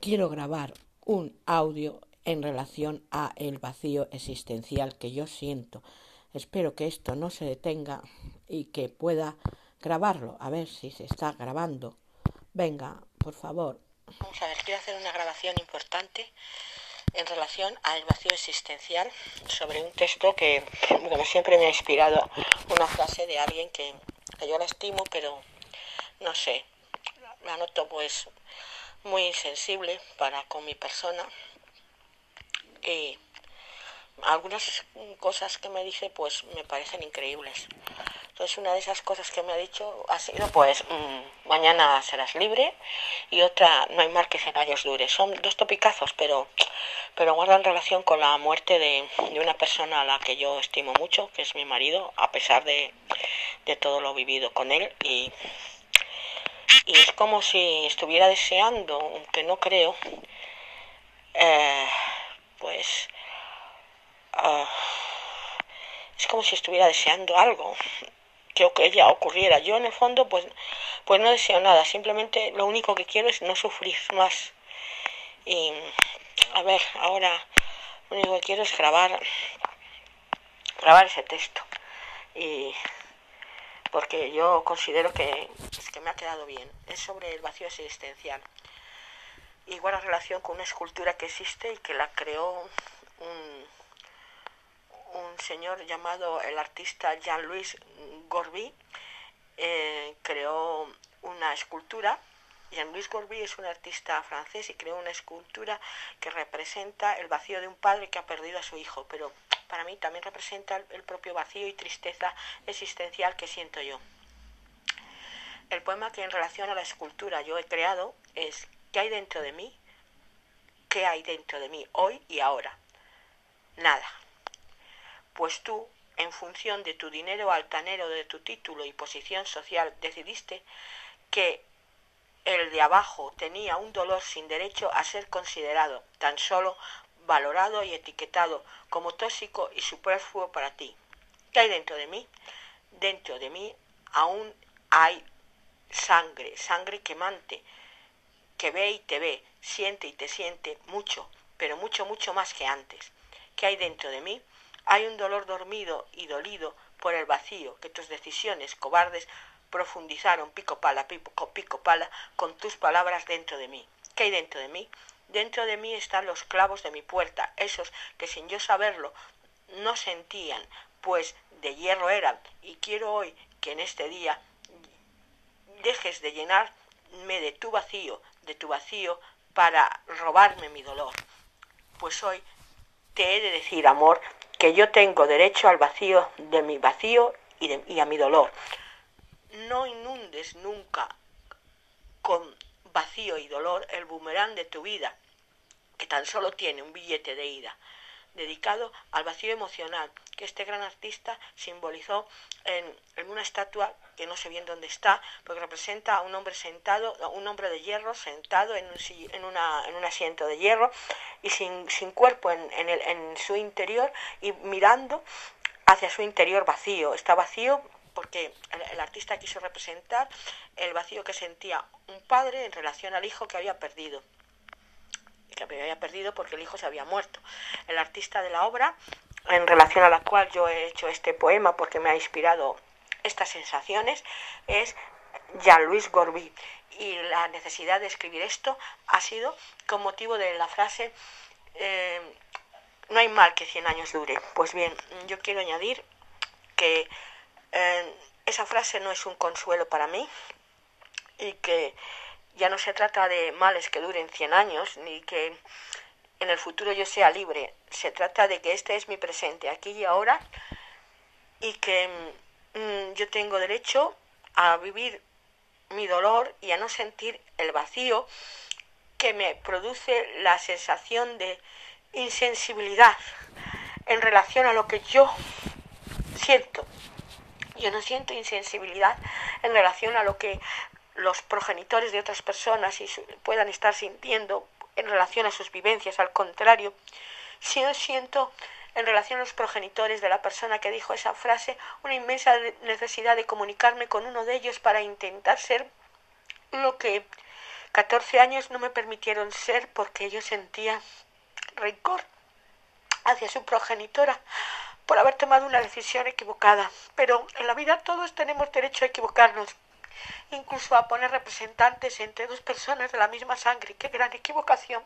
quiero grabar un audio en relación a el vacío existencial que yo siento. Espero que esto no se detenga y que pueda grabarlo, a ver si se está grabando. Venga, por favor. Vamos a ver, quiero hacer una grabación importante en relación al vacío existencial sobre un texto que, como siempre, me ha inspirado una frase de alguien que, que yo la estimo, pero no sé, la noto pues muy sensible para con mi persona y algunas cosas que me dice pues me parecen increíbles. Entonces una de esas cosas que me ha dicho ha sido pues mm, mañana serás libre y otra no hay mal que cien años dure. Son dos topicazos pero, pero guardan relación con la muerte de, de, una persona a la que yo estimo mucho, que es mi marido, a pesar de, de todo lo vivido con él y y es como si estuviera deseando, aunque no creo, eh, pues uh, es como si estuviera deseando algo que, que ya ocurriera. Yo en el fondo pues, pues no deseo nada, simplemente lo único que quiero es no sufrir más. Y a ver, ahora lo único que quiero es grabar, grabar ese texto. Y porque yo considero que, es que me ha quedado bien. Es sobre el vacío existencial. Y guarda relación con una escultura que existe y que la creó un, un señor llamado el artista Jean-Louis Gorby. Eh, creó una escultura. Jean-Louis Gorby es un artista francés y creó una escultura que representa el vacío de un padre que ha perdido a su hijo, pero para mí también representa el propio vacío y tristeza existencial que siento yo. El poema que en relación a la escultura yo he creado es ¿qué hay dentro de mí? ¿Qué hay dentro de mí hoy y ahora? Nada. Pues tú, en función de tu dinero altanero, de tu título y posición social, decidiste que el de abajo tenía un dolor sin derecho a ser considerado, tan solo valorado y etiquetado como tóxico y superfluo para ti. ¿Qué hay dentro de mí? Dentro de mí aún hay sangre, sangre quemante, que ve y te ve, siente y te siente mucho, pero mucho, mucho más que antes. ¿Qué hay dentro de mí? Hay un dolor dormido y dolido por el vacío que tus decisiones cobardes profundizaron pico pala, pico, pico pala con tus palabras dentro de mí. ¿Qué hay dentro de mí? Dentro de mí están los clavos de mi puerta, esos que sin yo saberlo no sentían, pues de hierro eran, y quiero hoy que en este día dejes de llenarme de tu vacío, de tu vacío, para robarme mi dolor. Pues hoy te he de decir, amor, que yo tengo derecho al vacío de mi vacío y, de, y a mi dolor. No inundes nunca con vacío y dolor el boomerang de tu vida, que tan solo tiene un billete de ida, dedicado al vacío emocional que este gran artista simbolizó en, en, una estatua que no sé bien dónde está, porque representa a un hombre sentado, a un hombre de hierro sentado en un, en una, en un asiento de hierro y sin, sin cuerpo en, el, en su interior y mirando hacia su interior vacío. Está vacío porque el, artista quiso representar el vacío que sentía un padre en relación al hijo que había perdido que había perdido porque el hijo se había muerto. El artista de la obra, en relación a la cual yo he hecho este poema porque me ha inspirado estas sensaciones, es Jean-Louis Gorby. Y la necesidad de escribir esto ha sido con motivo de la frase eh, no hay mal que 100 años dure. Pues bien, yo quiero añadir que eh, esa frase no es un consuelo para mí y que ya no se trata de males que duren 100 años ni que en el futuro yo sea libre. Se trata de que este es mi presente, aquí y ahora, y que mmm, yo tengo derecho a vivir mi dolor y a no sentir el vacío que me produce la sensación de insensibilidad en relación a lo que yo siento. Yo no siento insensibilidad en relación a lo que los progenitores de otras personas puedan estar sintiendo en relación a sus vivencias. Al contrario, si yo siento en relación a los progenitores de la persona que dijo esa frase una inmensa necesidad de comunicarme con uno de ellos para intentar ser lo que 14 años no me permitieron ser porque yo sentía rencor hacia su progenitora por haber tomado una decisión equivocada. Pero en la vida todos tenemos derecho a equivocarnos, incluso a poner representantes entre dos personas de la misma sangre. ¡Qué gran equivocación!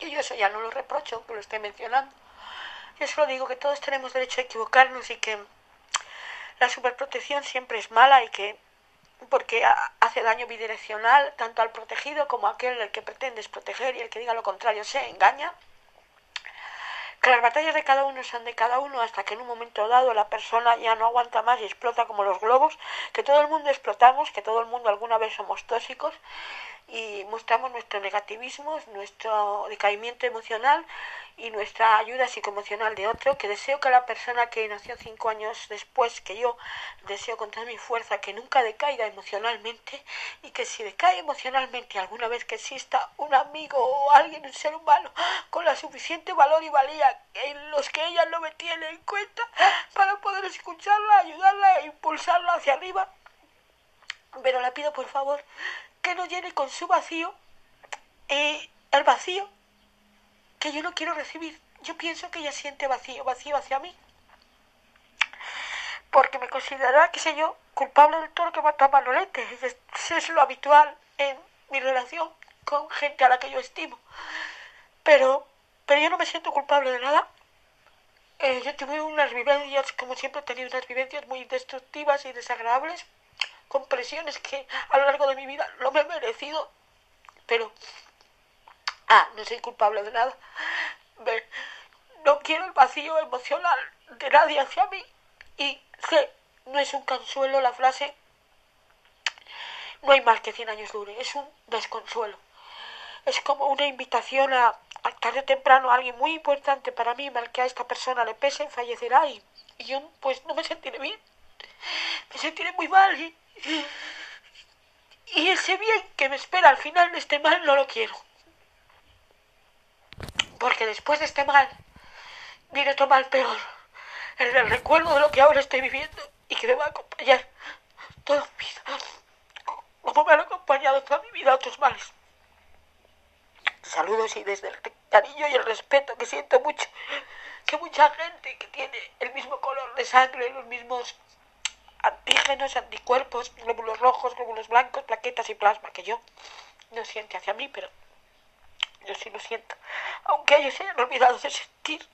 Y yo eso ya no lo reprocho, que lo esté mencionando. Yo solo digo que todos tenemos derecho a equivocarnos y que la superprotección siempre es mala y que porque hace daño bidireccional tanto al protegido como a aquel el que pretendes proteger y el que diga lo contrario se engaña. Que las batallas de cada uno son de cada uno hasta que en un momento dado la persona ya no aguanta más y explota como los globos, que todo el mundo explotamos, que todo el mundo alguna vez somos tóxicos y mostramos nuestro negativismo, nuestro decaimiento emocional y nuestra ayuda psicoemocional de otro, que deseo que la persona que nació cinco años después que yo, deseo con toda mi fuerza que nunca decaiga emocionalmente y que si decae emocionalmente alguna vez que exista un amigo o alguien, un ser humano, con la suficiente valor y valía en los que ella no me tiene en cuenta para poder escucharla, ayudarla e impulsarla hacia arriba, pero la pido por favor que no llene con su vacío eh, el vacío que yo no quiero recibir. Yo pienso que ella siente vacío, vacío hacia mí. Porque me considerará, qué sé yo, culpable de todo lo que mató a Manolete. Eso es lo habitual en mi relación con gente a la que yo estimo. Pero, pero yo no me siento culpable de nada. Eh, yo tuve unas vivencias, como siempre he tenido unas vivencias muy destructivas y desagradables con presiones que a lo largo de mi vida no me he merecido, pero, ah, no soy culpable de nada. No quiero el vacío emocional de nadie hacia mí y sé, no es un consuelo la frase, no hay más que 100 años dure, es un desconsuelo. Es como una invitación a, tarde o temprano a alguien muy importante para mí, mal que a esta persona le pese, fallecerá y, y yo pues no me sentiré bien. Me sentiré muy mal y, y ese bien que me espera al final de este mal no lo quiero. Porque después de este mal viene otro mal peor. El recuerdo de lo que ahora estoy viviendo y que me va a acompañar toda mi vida. Como me han acompañado toda mi vida otros males. Saludos y desde el cariño y el respeto que siento mucho que mucha gente que tiene el mismo color de sangre, los mismos antígenos, anticuerpos, glóbulos rojos, glóbulos blancos, plaquetas y plasma, que yo no siente hacia mí, pero yo sí lo siento. Aunque ellos se hayan olvidado de sentir.